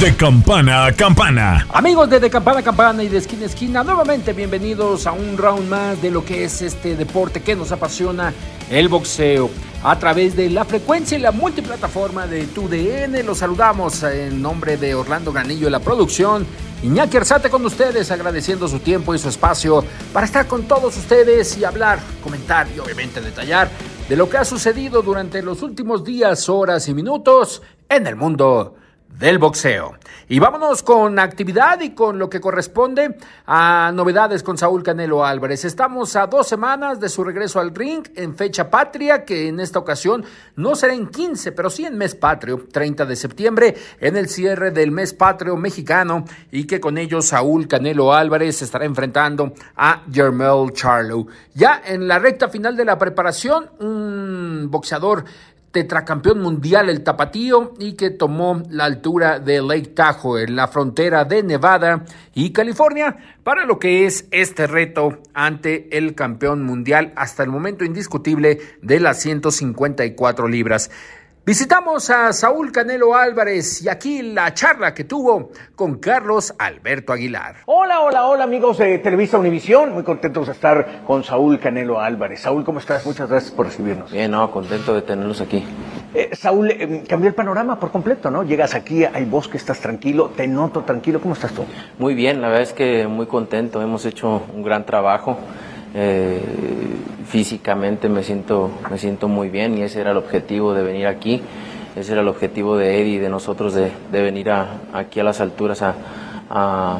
De campana a campana. Amigos de De Campana a Campana y de Esquina a Esquina, nuevamente bienvenidos a un round más de lo que es este deporte que nos apasiona, el boxeo. A través de la frecuencia y la multiplataforma de TUDN, los saludamos en nombre de Orlando Granillo de la producción. Iñaki Arzate con ustedes, agradeciendo su tiempo y su espacio para estar con todos ustedes y hablar, comentar y obviamente detallar de lo que ha sucedido durante los últimos días, horas y minutos en el mundo del boxeo. Y vámonos con actividad y con lo que corresponde a novedades con Saúl Canelo Álvarez. Estamos a dos semanas de su regreso al ring en fecha patria, que en esta ocasión no será en 15, pero sí en mes patrio, 30 de septiembre, en el cierre del mes patrio mexicano, y que con ello Saúl Canelo Álvarez estará enfrentando a Jermel Charlo. Ya en la recta final de la preparación, un boxeador tetracampeón mundial el tapatío y que tomó la altura de Lake Tahoe en la frontera de Nevada y California para lo que es este reto ante el campeón mundial hasta el momento indiscutible de las 154 libras. Visitamos a Saúl Canelo Álvarez y aquí la charla que tuvo con Carlos Alberto Aguilar. Hola, hola, hola amigos de Televisa Univisión, muy contentos de estar con Saúl Canelo Álvarez. Saúl, ¿cómo estás? Muchas gracias por recibirnos. Bien, no, contento de tenerlos aquí. Eh, Saúl, eh, cambió el panorama por completo, ¿no? Llegas aquí, hay bosque, estás tranquilo, te noto tranquilo, ¿cómo estás tú? Muy bien, la verdad es que muy contento, hemos hecho un gran trabajo. Eh, físicamente me siento, me siento muy bien y ese era el objetivo de venir aquí, ese era el objetivo de Eddie y de nosotros de, de venir a, aquí a las alturas a, a,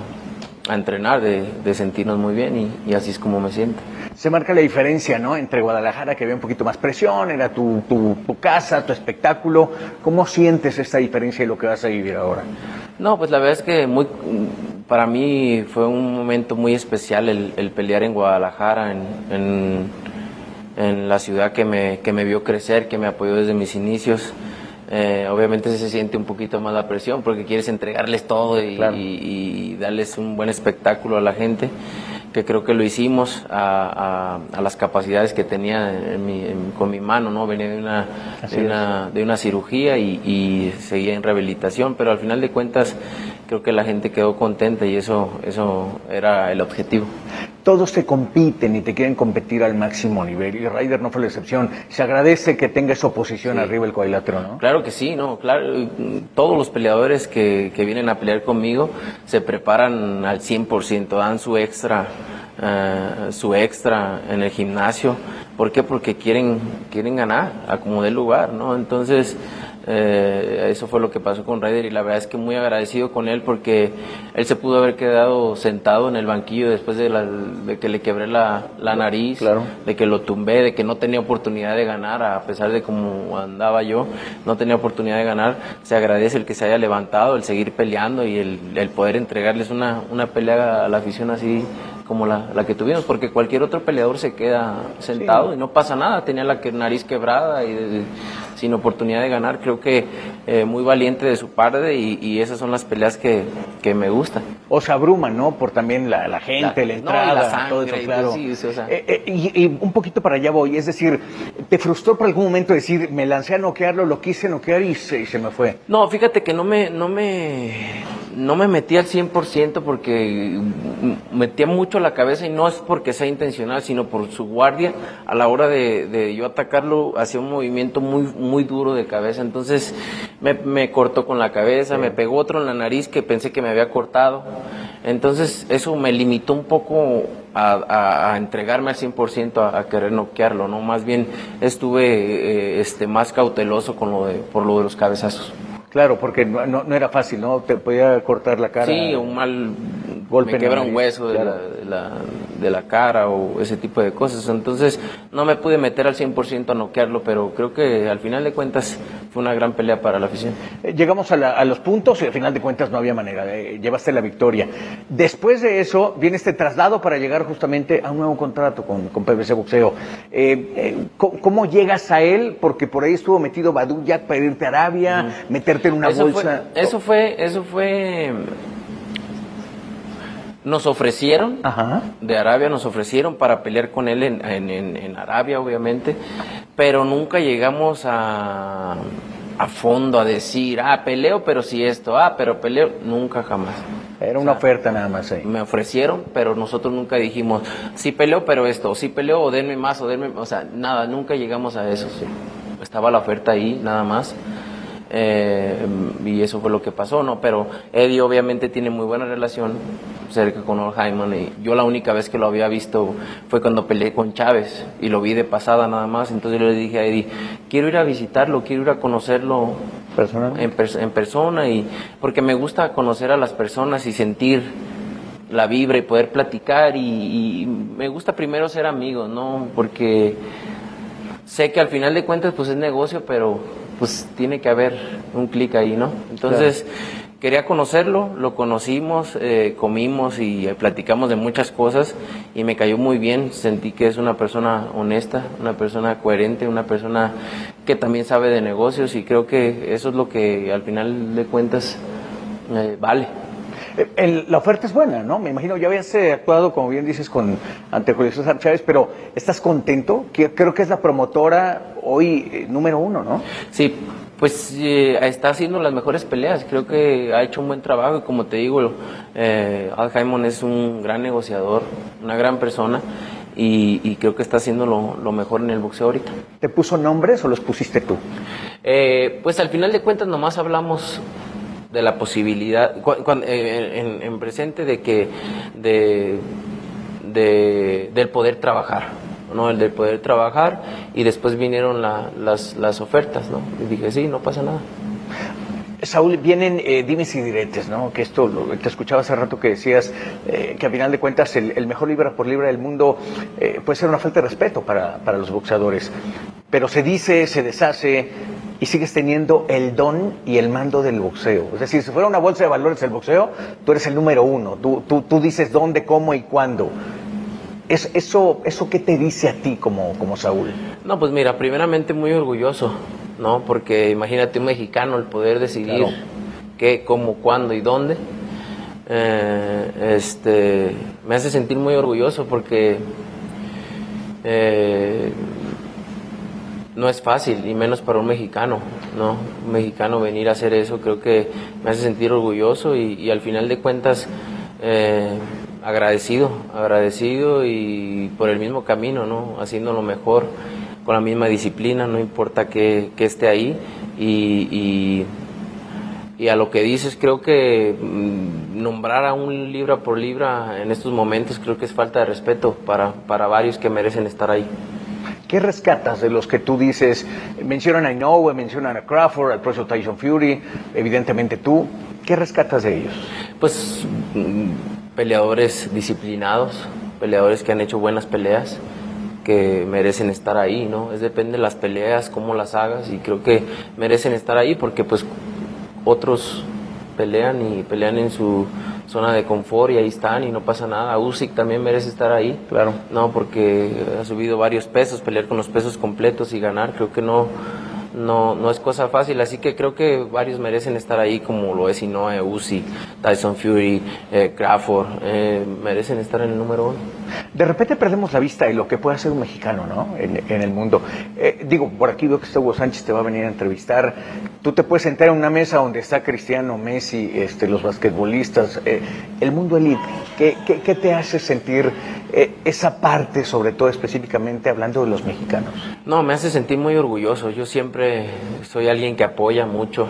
a entrenar, de, de, sentirnos muy bien y, y, así es como me siento. Se marca la diferencia, ¿no? Entre Guadalajara, que había un poquito más presión, era tu, tu, tu casa, tu espectáculo. ¿Cómo sientes esta diferencia y lo que vas a vivir ahora? No, pues la verdad es que muy, para mí fue un momento muy especial el, el pelear en Guadalajara, en, en, en, la ciudad que me, que me vio crecer, que me apoyó desde mis inicios. Eh, obviamente se siente un poquito más la presión porque quieres entregarles todo y, claro. y, y darles un buen espectáculo a la gente que creo que lo hicimos a, a, a las capacidades que tenía en mi, en, con mi mano, ¿no? Venía de una, de una, de una, cirugía y, y, seguía en rehabilitación, pero al final de cuentas creo que la gente quedó contenta y eso, eso era el objetivo. Todos te compiten y te quieren competir al máximo nivel y Ryder no fue la excepción. Se agradece que tenga esa oposición sí. arriba el cuadrilátero, ¿no? Claro que sí, no, claro. Todos los peleadores que, que vienen a pelear conmigo se preparan al 100%, dan su extra Uh, su extra en el gimnasio. ¿Por qué? Porque quieren, quieren ganar, a como dé lugar, ¿no? Entonces, eh, eso fue lo que pasó con Ryder y la verdad es que muy agradecido con él porque él se pudo haber quedado sentado en el banquillo después de, la, de que le quebré la, la nariz, claro. de que lo tumbé, de que no tenía oportunidad de ganar, a pesar de cómo andaba yo, no tenía oportunidad de ganar. Se agradece el que se haya levantado, el seguir peleando y el, el poder entregarles una, una pelea a la afición así como la, la, que tuvimos, porque cualquier otro peleador se queda sentado sí. y no pasa nada, tenía la nariz quebrada y de, sin oportunidad de ganar, creo que eh, muy valiente de su parte y, y, esas son las peleas que, que me gustan. O se abruman, ¿no? Por también la, la gente, la, entrada, no, la sangre, todo eso, claro. Sí, sí, o sea. eh, eh, y, y, un poquito para allá voy, es decir, ¿te frustró por algún momento decir, me lancé a noquearlo, lo quise noquear y se, y se me fue? No, fíjate que no me, no me, no me metí al 100% porque metía mucho la cabeza y no es porque sea intencional, sino por su guardia. A la hora de, de yo atacarlo, hacía un movimiento muy, muy duro de cabeza. Entonces me, me cortó con la cabeza, sí. me pegó otro en la nariz que pensé que me había cortado. Entonces eso me limitó un poco a, a, a entregarme al 100% a, a querer noquearlo, ¿no? Más bien estuve eh, este, más cauteloso con lo de, por lo de los cabezazos. Claro, porque no, era fácil, ¿no? Te podía cortar la cara. Sí, un mal me quebra un hueso de, la, de, la, cara o ese tipo de cosas. Entonces no me pude meter al 100% a noquearlo, pero creo que al final de cuentas fue una gran pelea para la afición. Eh, llegamos a, los puntos y al final de cuentas no había manera, eh, llevaste la victoria. Después de eso viene este traslado para llegar justamente a un nuevo contrato con, con PBC Boxeo. Eh, ¿cómo, llegas a él? Porque por ahí estuvo metido Badu para irte a Arabia, meterte en una bolsa. eso fue, eso fue nos ofrecieron, de Arabia nos ofrecieron para pelear con él en, en, Arabia, obviamente, pero nunca llegamos a, a, fondo a decir, ah, peleo, pero si esto, ah, pero peleo, nunca jamás. Era una oferta nada más ahí. Me ofrecieron, pero nosotros nunca dijimos, sí peleo, pero esto, sí peleo, o denme más, o denme, o sea, nada, nunca llegamos a eso. Estaba la oferta ahí, nada más. Eh, y eso fue lo que pasó, ¿no? Pero Eddie obviamente tiene muy buena relación cerca con Ol Hyman y yo la única vez que lo había visto fue cuando peleé con Chávez y lo vi de pasada nada más, entonces yo le dije a Eddie, quiero ir a visitarlo, quiero ir a conocerlo en, en persona y porque me gusta conocer a las personas y sentir la vibra y poder platicar y, y me gusta primero ser amigo, ¿no? Porque sé que al final de cuentas pues es negocio, pero pues tiene que haber un clic ahí, ¿no? Entonces, quería conocerlo, lo conocimos, eh, comimos y platicamos de muchas cosas y me cayó muy bien, sentí que es una persona honesta, una persona coherente, una persona que también sabe de negocios y creo que eso es lo que al final de cuentas eh, vale. Eh, la oferta es buena, ¿no? Me imagino, ya habías actuado, como bien dices, con ante Julio César Chávez, pero ¿estás contento? Creo que es la promotora hoy número uno, ¿no? Sí, pues eh, está haciendo las mejores peleas. Creo que ha hecho un buen trabajo y como te digo, eh, Al es un gran negociador, una gran persona y, creo que está haciendo lo, mejor en el boxeo ahorita. ¿Te puso nombres o los pusiste tú? Eh, pues al final de cuentas nomás hablamos de la posibilidad, eh, en, presente de que de, de, del poder trabajar ¿no? El de poder trabajar y después vinieron las, las ofertas, ¿no? Y dije, sí, no pasa nada. Saúl, vienen eh, dimes y diretes, ¿no? Que esto, te escuchaba hace rato que decías eh, que a final de cuentas el, mejor libra por libra del mundo eh, puede ser una falta de respeto para, para, los boxeadores. Pero se dice, se deshace y sigues teniendo el don y el mando del boxeo. Es decir, si fuera una bolsa de valores del boxeo, tú eres el número uno. Tú, tú, tú dices dónde, cómo y cuándo. Es, eso, ¿Eso qué te dice a ti como, como Saúl? No, pues mira, primeramente muy orgulloso, ¿no? Porque imagínate un mexicano el poder decidir qué, cómo, cuándo y dónde. Eh, este, me hace sentir muy orgulloso porque eh, no es fácil, y menos para un mexicano, ¿no? Un mexicano venir a hacer eso creo que me hace sentir orgulloso y, al final de cuentas... Eh, agradecido, agradecido y por el mismo camino, ¿no? Haciendo lo mejor, con la misma disciplina, no importa que, esté ahí. Y, y, a lo que dices, creo que mm, nombrar a un libra por libra en estos momentos creo que es falta de respeto para, para varios que merecen estar ahí. ¿Qué rescatas de los que tú dices? Mencionan a Inoue, mencionan a Crawford, al propio Tyson Fury, evidentemente tú. ¿Qué rescatas de ellos? Pues peleadores disciplinados, peleadores que han hecho buenas peleas, que merecen estar ahí, ¿no? Es depende de las peleas, cómo las hagas y creo que merecen estar ahí porque pues otros pelean y pelean en su zona de confort y ahí están y no pasa nada. Usyk también merece estar ahí. Claro. No, porque ha subido varios pesos, pelear con los pesos completos y ganar, creo que no no, no es cosa fácil, así que creo que varios merecen estar ahí, como lo es Inoue, Uzi, Tyson Fury, eh, Crawford, eh, merecen estar en el número uno. De repente perdemos la vista de lo que puede hacer un mexicano, ¿no? En, el mundo. Eh, digo, por aquí veo que Hugo Sánchez te va a venir a entrevistar. Tú te puedes sentar en una mesa donde está Cristiano, Messi, este, los basquetbolistas, el mundo elite. ¿Qué, te hace sentir esa parte, sobre todo específicamente hablando de los mexicanos? No, me hace sentir muy orgulloso. Yo siempre soy alguien que apoya mucho,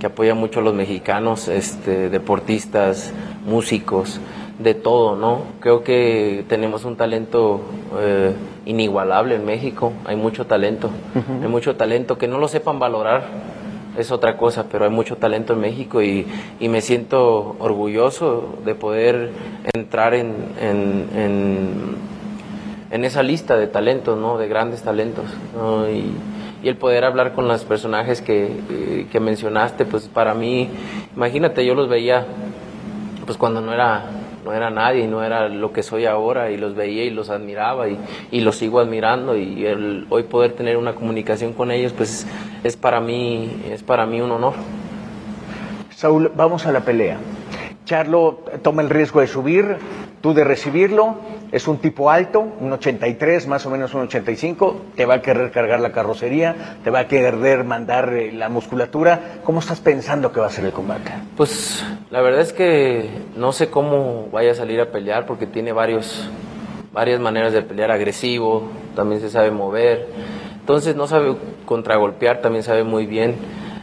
que apoya mucho a los mexicanos, este, deportistas, músicos, de todo, ¿no? Creo que tenemos un talento eh, inigualable en México, hay mucho talento, hay mucho talento que no lo sepan valorar, es otra cosa, pero hay mucho talento en México y, y me siento orgulloso de poder entrar en, en, en, en esa lista de talentos, ¿no? de grandes talentos. ¿no? Y, y el poder hablar con los personajes que, eh, que mencionaste, pues para mí, imagínate, yo los veía pues cuando no era no era nadie, no era lo que soy ahora y los veía y los admiraba y, y los sigo admirando y el hoy poder tener una comunicación con ellos pues es para mí es para mí un honor. Saúl, vamos a la pelea. Charlo toma el riesgo de subir, tú de recibirlo, es un tipo alto, un 83, más o menos un 85, te va a querer cargar la carrocería, te va a querer mandar eh, la musculatura. ¿Cómo estás pensando que va a ser el combate? Pues la verdad es que no sé cómo vaya a salir a pelear porque tiene varios, varias maneras de pelear, agresivo, también se sabe mover, entonces no sabe contragolpear, también sabe muy bien.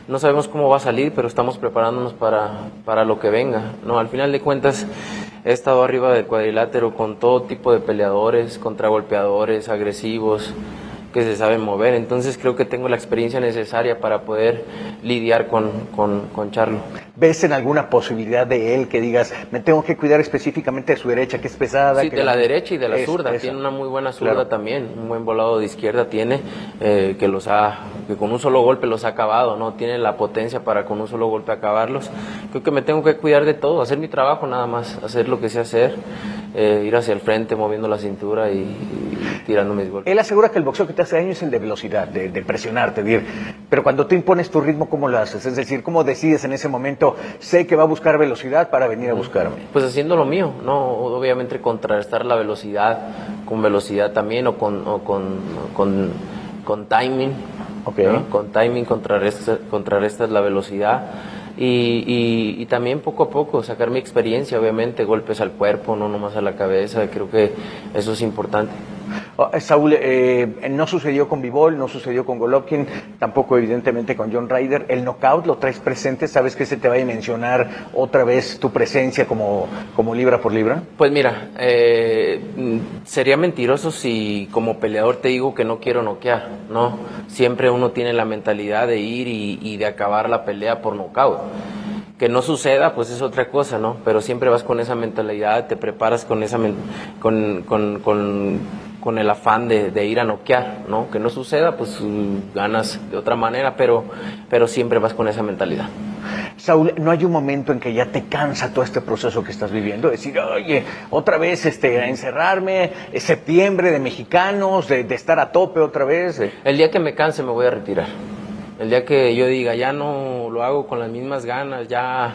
No sabemos cómo va a salir, pero estamos preparándonos para, para lo que venga. No, al final de cuentas, he estado arriba del cuadrilátero con todo tipo de peleadores, contragolpeadores, agresivos, que se saben mover. Entonces creo que tengo la experiencia necesaria para poder lidiar con, con, con, Charlo. ¿Ves en alguna posibilidad de él que digas, me tengo que cuidar específicamente de su derecha, que es pesada? Sí, que de la derecha y de la es, zurda. Tiene una muy buena zurda claro. también, un buen volado de izquierda tiene, eh, que los ha, que con un solo golpe los ha acabado, ¿no? Tiene la potencia para con un solo golpe acabarlos. Creo que me tengo que cuidar de todo, hacer mi trabajo nada más, hacer lo que sé hacer, eh, ir hacia el frente moviendo la cintura y, y tirando mis golpes. Él asegura que el boxeo que te hace daño es el de velocidad, de, de presionarte, de ir. Pero cuando tú impones tu ritmo, ¿cómo lo haces? Es decir, ¿cómo decides en ese momento, sé que va a buscar velocidad para venir a buscarme? Pues haciendo lo mío, ¿no? Obviamente contrarrestar la velocidad con velocidad también o con, o con, con, con timing. Okay. ¿no? Con timing contrarrestas, contrarrestas la velocidad. Y, y, y, también poco a poco sacar mi experiencia, obviamente, golpes al cuerpo, no nomás a la cabeza, creo que eso es importante. Oh, Saúl, eh, no sucedió con Bivol, no sucedió con Golovkin, tampoco evidentemente con John Ryder. El knockout lo traes presente, ¿sabes que se te va a mencionar otra vez tu presencia como, como libra por libra? Pues mira, eh, sería mentiroso si como peleador te digo que no quiero noquear, ¿no? Siempre uno tiene la mentalidad de ir y, y de acabar la pelea por knockout que no suceda, pues es otra cosa, ¿no? Pero siempre vas con esa mentalidad, te preparas con esa con, con, con, con, el afán de, de, ir a noquear, ¿no? Que no suceda, pues ganas de otra manera, pero, pero siempre vas con esa mentalidad. Saúl, ¿no hay un momento en que ya te cansa todo este proceso que estás viviendo? Decir, oye, otra vez este, a encerrarme, es septiembre de mexicanos, de, de estar a tope otra vez. El día que me canse me voy a retirar. El día que yo diga, ya no lo hago con las mismas ganas, ya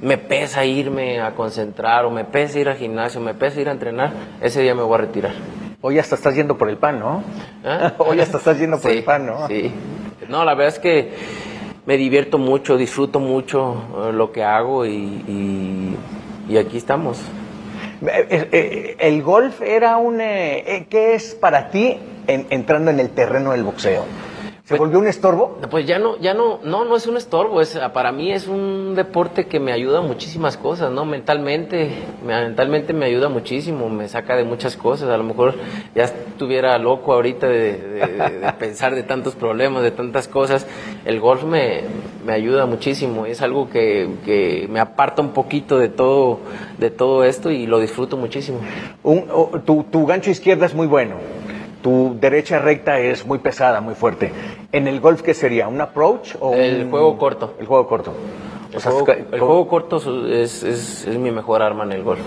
me pesa irme a concentrar o me pesa ir al gimnasio, me pesa ir a entrenar, ese día me voy a retirar. Hoy hasta estás yendo por el pan, ¿no? ¿Eh? Hoy hasta estás yendo por sí, el pan, ¿no? Sí. No, la verdad es que me divierto mucho, disfruto mucho uh, lo que hago y, y, y aquí estamos. El golf era un... Eh, ¿Qué es para ti en, entrando en el terreno del boxeo? ¿Se volvió un estorbo? Pues ya no, ya no, no, no es un estorbo, es, para mí es un deporte que me ayuda a muchísimas cosas, ¿no? Mentalmente, mentalmente me ayuda muchísimo, me saca de muchas cosas, a lo mejor ya estuviera loco ahorita de, de, de, de pensar de tantos problemas, de tantas cosas, el golf me, me ayuda muchísimo, es algo que, que, me aparta un poquito de todo, de todo esto y lo disfruto muchísimo. Un, oh, tu, tu gancho izquierda es muy bueno tu derecha recta es muy pesada, muy fuerte. ¿En el golf qué sería? ¿Un approach o el un... juego corto? El juego corto. El, o sea, juego, el juego, corto es, es, es, mi mejor arma en el golf.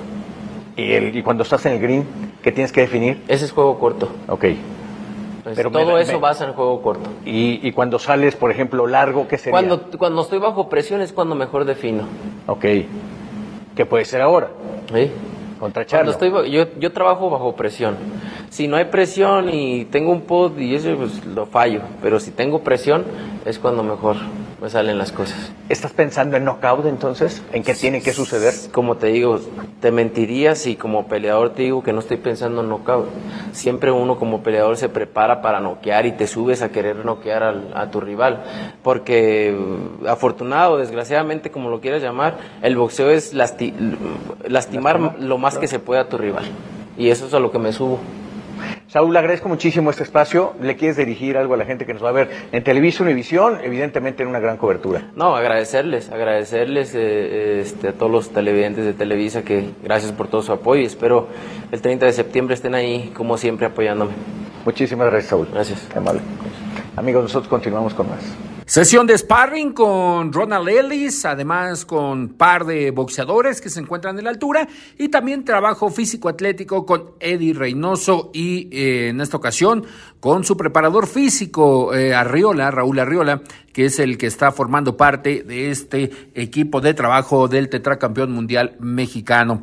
¿Y, el, ¿Y cuando estás en el green, qué tienes que definir? Ese es juego corto. Ok. Pues Pero todo me, eso me... basa en juego corto. ¿Y, ¿Y, cuando sales, por ejemplo, largo, qué sería? Cuando, cuando estoy bajo presión es cuando mejor defino. Ok. ¿Qué puede ser ahora? Sí. Contra Charlo. Cuando estoy, yo, yo trabajo bajo presión. Si no hay presión y tengo un pod y eso, pues lo fallo. Pero si tengo presión, es cuando mejor me salen las cosas. ¿Estás pensando en knockout entonces? ¿En qué tiene que suceder? Como te digo, te mentiría si como peleador te digo que no estoy pensando en knockout. Siempre uno como peleador se prepara para noquear y te subes a querer noquear al, a tu rival. Porque afortunado o desgraciadamente, como lo quieras llamar, el boxeo es lasti lastimar lo más que se puede a tu rival. Y eso es a lo que me subo. Saúl, le agradezco muchísimo este espacio. ¿Le quieres dirigir algo a la gente que nos va a ver en Televisión y Visión? Evidentemente en una gran cobertura. No, agradecerles, agradecerles eh, este, a todos los televidentes de Televisa que gracias por todo su apoyo y espero el 30 de septiembre estén ahí como siempre apoyándome. Muchísimas gracias, Saúl. Gracias. Qué amable. Amigos, nosotros continuamos con más. Sesión de sparring con Ronald Ellis, además con par de boxeadores que se encuentran en la altura y también trabajo físico-atlético con Eddie Reynoso y eh, en esta ocasión con su preparador físico eh, Arriola, Raúl Arriola, que es el que está formando parte de este equipo de trabajo del tetracampeón mundial mexicano.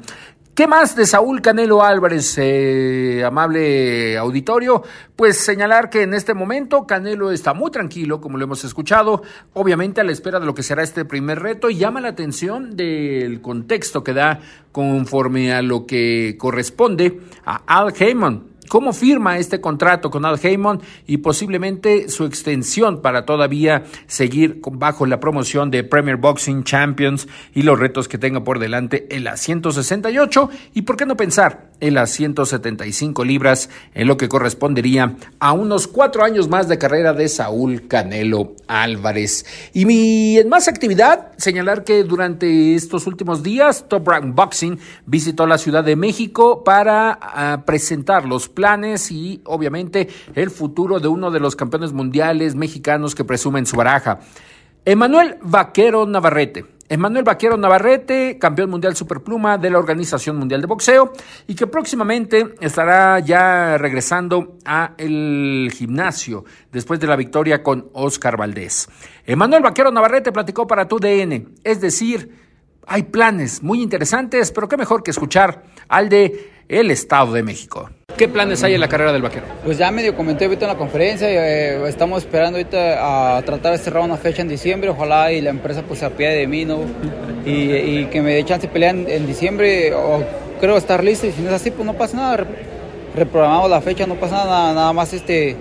¿Qué más de Saúl Canelo Álvarez, eh, amable auditorio? Pues señalar que en este momento Canelo está muy tranquilo, como lo hemos escuchado, obviamente a la espera de lo que será este primer reto y llama la atención del contexto que da conforme a lo que corresponde a Al Heyman, cómo firma este contrato con Al Heyman y posiblemente su extensión para todavía seguir bajo la promoción de Premier Boxing Champions y los retos que tenga por delante en las 168 y por qué no pensar en las 175 libras en lo que correspondería a unos cuatro años más de carrera de Saúl Canelo Álvarez. Y mi en más actividad, señalar que durante estos últimos días Top Rank Boxing visitó la Ciudad de México para uh, presentar los planes y obviamente el futuro de uno de los campeones mundiales mexicanos que presumen su baraja. Emanuel Vaquero Navarrete. Emanuel Vaquero Navarrete, campeón mundial superpluma de la Organización Mundial de Boxeo y que próximamente estará ya regresando a el gimnasio después de la victoria con Oscar Valdés. Emanuel Vaquero Navarrete platicó para tu DN, es decir, hay planes muy interesantes, pero qué mejor que escuchar al de el Estado de México. ¿Qué planes hay en la carrera del vaquero? Pues ya medio comenté ahorita en la conferencia, eh, estamos esperando ahorita a tratar de cerrar una fecha en diciembre, ojalá y la empresa pues se apiade de mí, ¿no? Y, y que me dé chance de pelear en, en, diciembre, o creo estar listo, y si no es así, pues no pasa nada, reprogramamos la fecha, no pasa nada, nada más este,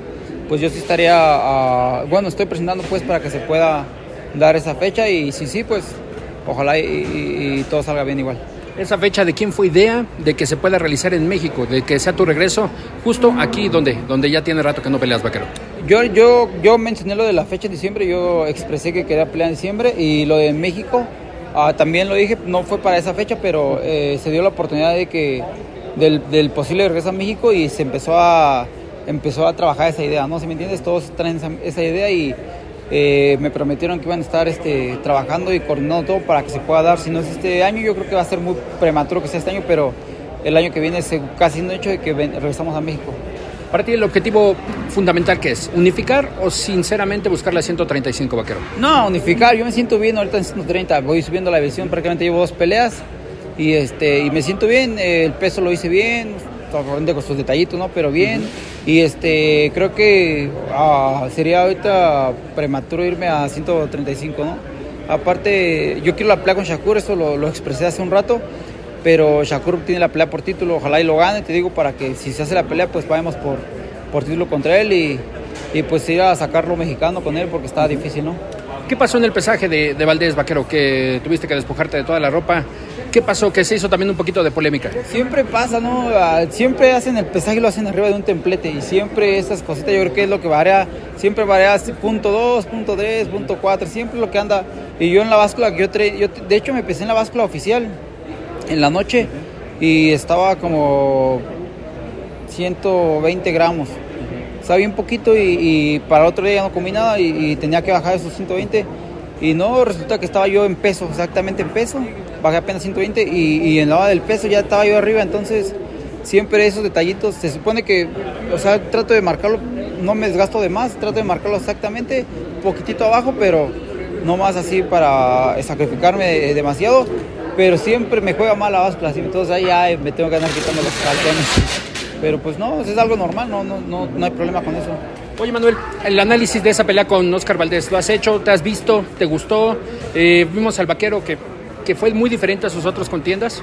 pues yo sí estaría, uh, bueno, estoy presentando pues para que se pueda dar esa fecha y si sí, pues ojalá y, y, y todo salga bien igual esa fecha de quién fue idea de que se pueda realizar en México, de que sea tu regreso justo aquí donde, donde ya tiene rato que no peleas vaquero. Yo, yo, yo mencioné lo de la fecha de diciembre, yo expresé que quería pelear en diciembre y lo de México uh, también lo dije, no fue para esa fecha, pero eh, se dio la oportunidad de que del, del, posible regreso a México y se empezó a empezó a trabajar esa idea, ¿no? Si me entiendes, todos traen esa, esa idea y eh, me prometieron que iban a estar este, trabajando y coordinando todo para que se pueda dar. Si no es este año, yo creo que va a ser muy prematuro que sea este año, pero el año que viene es casi un hecho de que ven, regresamos a México. Para ti, el objetivo fundamental que es unificar o sinceramente buscar la 135 vaquero? No, unificar. Yo me siento bien ahorita en 130. Voy subiendo la visión, prácticamente llevo dos peleas y este y me siento bien. El peso lo hice bien, con sus detallitos, ¿no? Pero bien. Y este, creo que uh, sería ahorita prematuro irme a 135, ¿no? Aparte, yo quiero la pelea con Shakur, eso lo, lo, expresé hace un rato, pero Shakur tiene la pelea por título, ojalá y lo gane, te digo, para que si se hace la pelea, pues vayamos por, por título contra él y, y pues ir a sacarlo mexicano con él porque está difícil, ¿no? ¿Qué pasó en el pesaje de, de Valdés Vaquero? Que tuviste que despojarte de toda la ropa. ¿Qué pasó? Que se hizo también un poquito de polémica. Siempre pasa, ¿no? Siempre hacen el pesaje y lo hacen arriba de un templete y siempre esas cositas yo creo que es lo que varía, siempre varía punto 2, punto 3, punto 4, siempre lo que anda. Y yo en la báscula yo, yo de hecho me pesé en la báscula oficial en la noche y estaba como 120 gramos. Estaba bien poquito y, para otro día no comí nada y tenía que bajar esos 120 y no, resulta que estaba yo en peso, exactamente en peso, bajé apenas 120 y, y en la hora del peso ya estaba yo arriba, entonces siempre esos detallitos, se supone que, o sea, trato de marcarlo, no me desgasto de más, trato de marcarlo exactamente, poquitito abajo, pero no más así para sacrificarme demasiado, pero siempre me juega mal la báscula, entonces ahí ya me tengo que andar quitando los calzones. Pero pues no, es algo normal, no, no, no, no hay problema con eso. Oye Manuel, el análisis de esa pelea con Oscar Valdés, ¿lo has hecho? ¿Te has visto? ¿Te gustó? Eh, vimos al vaquero que, que fue muy diferente a sus otras contiendas.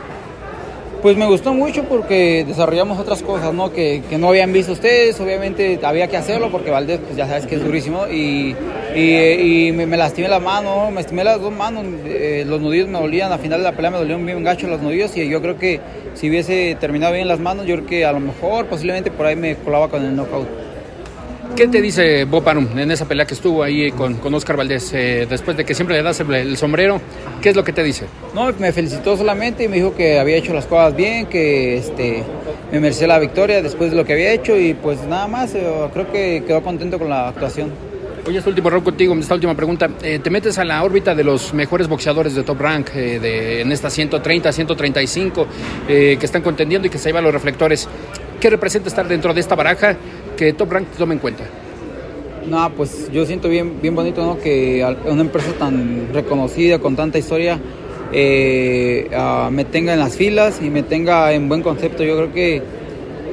Pues me gustó mucho porque desarrollamos otras cosas, ¿no? Que, que no habían visto ustedes, obviamente había que hacerlo porque Valdés, pues ya sabes que es durísimo y, y, me, lastimé la mano, me lastimé las dos manos, eh, los nudillos me dolían, al final de la pelea me dolían bien gacho los nudillos y yo creo que si hubiese terminado bien las manos, yo creo que a lo mejor posiblemente por ahí me colaba con el knockout. ¿Qué te dice Bob Arum en esa pelea que estuvo ahí con, con Oscar Valdés? Eh, después de que siempre le das el, el, sombrero, ¿qué es lo que te dice? No, me felicitó solamente y me dijo que había hecho las cosas bien, que este, me merecía la victoria después de lo que había hecho y pues nada más, eh, creo que quedó contento con la actuación. Oye, este último round contigo, esta última pregunta. Eh, ¿Te metes a la órbita de los mejores boxeadores de top rank eh, de, en estas 130, 135 eh, que están contendiendo y que se llevan los reflectores? ¿Qué representa estar dentro de esta baraja que Top Rank te tome en cuenta? No, pues yo siento bien, bien bonito ¿no? que una empresa tan reconocida, con tanta historia, eh, uh, me tenga en las filas y me tenga en buen concepto. Yo creo que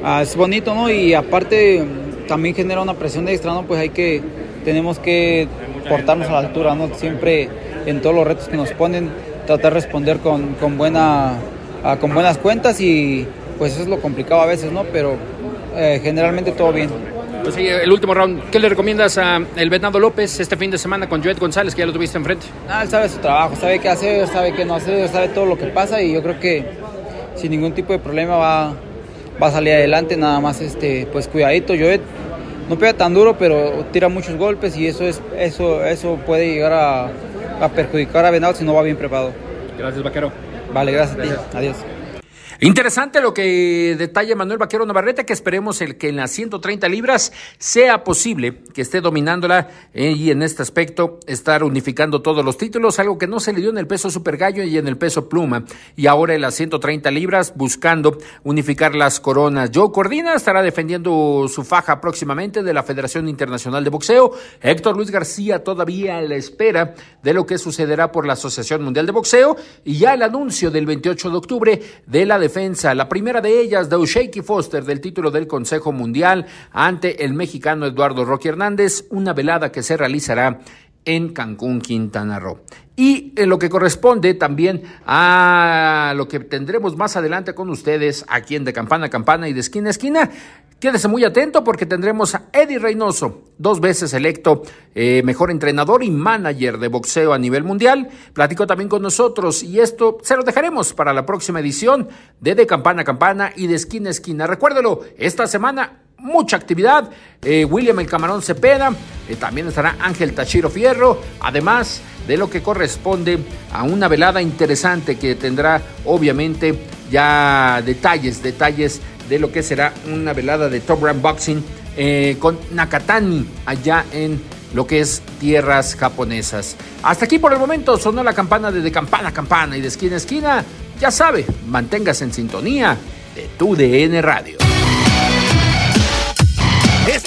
uh, es bonito, ¿no? Y aparte también genera una presión de extra, ¿no? Pues hay que, tenemos que portarnos a la altura, ¿no? Siempre en todos los retos que nos ponen, tratar de responder con, con, buena, uh, con buenas cuentas y pues eso es lo complicado a veces, ¿no? Pero eh, generalmente todo bien. Pues sí, el último round, ¿qué le recomiendas a el Bernardo López este fin de semana con Joet González, que ya lo tuviste enfrente? Ah, él sabe su trabajo, sabe qué hacer, sabe qué no hacer, sabe todo lo que pasa y yo creo que sin ningún tipo de problema va, va a salir adelante, nada más este, pues cuidadito, Joet no pega tan duro, pero tira muchos golpes y eso es eso eso puede llegar a, a perjudicar a Bernardo si no va bien preparado. Gracias, vaquero. Vale, gracias, gracias. a ti. Adiós. Interesante lo que detalla Manuel Vaquero Navarrete, que esperemos el que en las 130 libras sea posible que esté dominándola eh, y en este aspecto estar unificando todos los títulos, algo que no se le dio en el peso super gallo y en el peso pluma. Y ahora en las 130 libras buscando unificar las coronas. Joe Cordina estará defendiendo su faja próximamente de la Federación Internacional de Boxeo. Héctor Luis García todavía a la espera de lo que sucederá por la Asociación Mundial de Boxeo y ya el anuncio del 28 de octubre de la defensa, la primera de ellas de O'Shaky Foster del título del Consejo Mundial ante el mexicano Eduardo Roque Hernández, una velada que se realizará en Cancún, Quintana Roo. Y en lo que corresponde también a lo que tendremos más adelante con ustedes aquí en De Campana a Campana y de Esquina a Esquina, Quédese muy atento porque tendremos a Eddie Reynoso, dos veces electo eh, mejor entrenador y manager de boxeo a nivel mundial. Platicó también con nosotros y esto se lo dejaremos para la próxima edición de De Campana a Campana y de Esquina a Esquina. Recuérdelo, esta semana mucha actividad. Eh, William el Camarón Cepeda, eh, también estará Ángel Tachiro Fierro, además de lo que corresponde a una velada interesante que tendrá obviamente ya detalles, detalles de lo que será una velada de Top Rank Boxing eh, con Nakatani allá en lo que es tierras japonesas. Hasta aquí por el momento sonó la campana de, campana a campana y de esquina a esquina. Ya sabe, manténgase en sintonía de tu DN Radio.